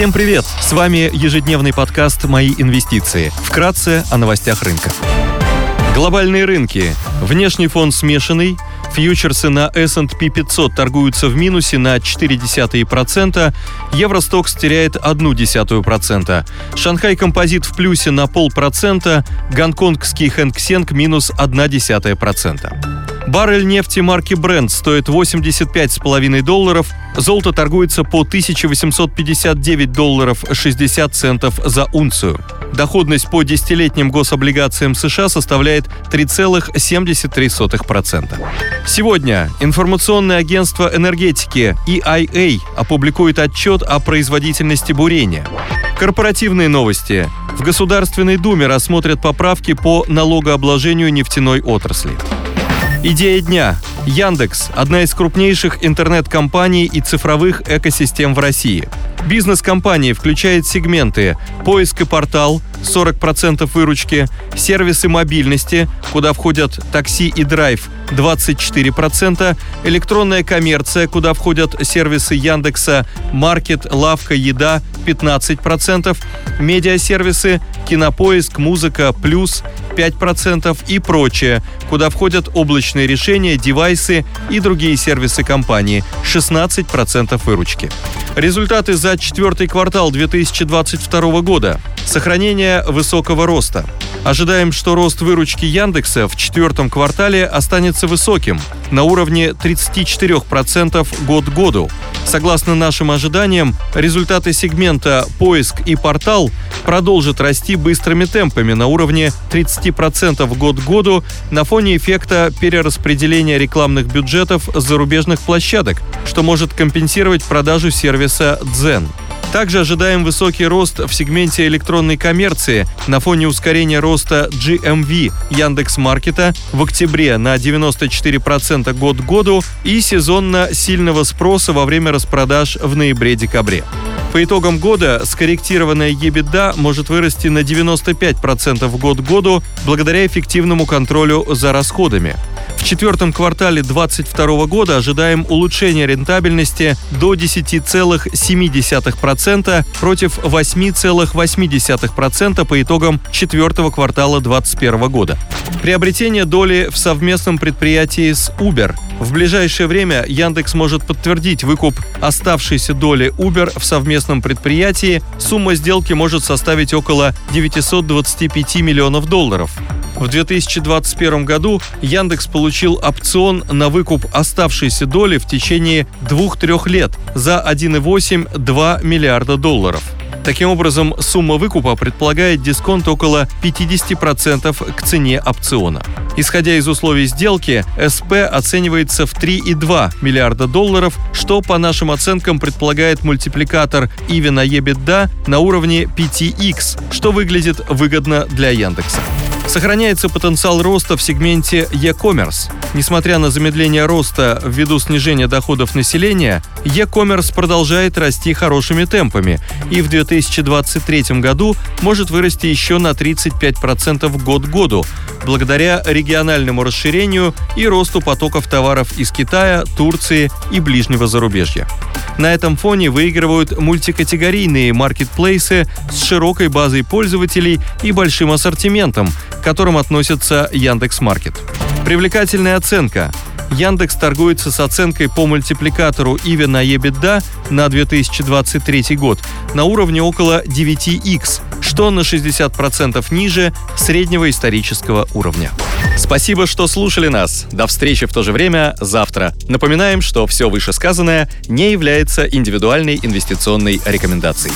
Всем привет! С вами ежедневный подкаст «Мои инвестиции». Вкратце о новостях рынка. Глобальные рынки. Внешний фон смешанный. Фьючерсы на S&P 500 торгуются в минусе на 0,4%, Евростокс теряет 0,1%, Шанхай Композит в плюсе на полпроцента, гонконгский Хэнк Сенг минус 0,1%. Баррель нефти марки Brent стоит 85,5 долларов, золото торгуется по 1859 долларов 60 центов за унцию. Доходность по десятилетним гособлигациям США составляет 3,73%. Сегодня информационное агентство энергетики EIA опубликует отчет о производительности бурения. Корпоративные новости. В Государственной Думе рассмотрят поправки по налогообложению нефтяной отрасли. Идея дня. Яндекс – одна из крупнейших интернет-компаний и цифровых экосистем в России. Бизнес компании включает сегменты «Поиск и портал» 40% выручки, сервисы мобильности, куда входят такси и драйв 24%, электронная коммерция, куда входят сервисы Яндекса, Маркет, Лавка, Еда 15%, медиасервисы, Кинопоиск, Музыка, Плюс 5% и прочее, куда входят облачные решения, девайсы и другие сервисы компании 16% выручки. Результаты за четвертый квартал 2022 года. Сохранение высокого роста. Ожидаем, что рост выручки Яндекса в четвертом квартале останется высоким, на уровне 34% год к году. Согласно нашим ожиданиям, результаты сегмента «Поиск» и «Портал» продолжат расти быстрыми темпами на уровне 30% год к году на фоне эффекта перераспределения рекламных бюджетов с зарубежных площадок, что может компенсировать продажу сервиса «Дзен». Также ожидаем высокий рост в сегменте электронной коммерции на фоне ускорения роста GMV Яндекс.Маркета в октябре на 94% год к году и сезонно сильного спроса во время распродаж в ноябре-декабре. По итогам года скорректированная EBITDA может вырасти на 95% год к году благодаря эффективному контролю за расходами. В четвертом квартале 2022 года ожидаем улучшения рентабельности до 10,7% против 8,8% по итогам четвертого квартала 2021 года. Приобретение доли в совместном предприятии с Uber. В ближайшее время Яндекс может подтвердить выкуп оставшейся доли Uber в совместном предприятии. Сумма сделки может составить около 925 миллионов долларов. В 2021 году Яндекс получил опцион на выкуп оставшейся доли в течение двух-трех лет за 1,8-2 миллиарда долларов. Таким образом, сумма выкупа предполагает дисконт около 50% к цене опциона. Исходя из условий сделки, СП оценивается в 3,2 миллиарда долларов, что по нашим оценкам предполагает мультипликатор EV на EBITDA на уровне 5x, что выглядит выгодно для Яндекса. Сохраняется потенциал роста в сегменте e-commerce. Несмотря на замедление роста ввиду снижения доходов населения, e-commerce продолжает расти хорошими темпами и в 2023 году может вырасти еще на 35% год к году, благодаря региональному расширению и росту потоков товаров из Китая, Турции и ближнего зарубежья. На этом фоне выигрывают мультикатегорийные маркетплейсы с широкой базой пользователей и большим ассортиментом, к которым относится Яндекс.Маркет. Привлекательная оценка. Яндекс торгуется с оценкой по мультипликатору Иви на EBITDA на 2023 год на уровне около 9x, что на 60% ниже среднего исторического уровня. Спасибо, что слушали нас. До встречи в то же время завтра. Напоминаем, что все вышесказанное не является индивидуальной инвестиционной рекомендацией.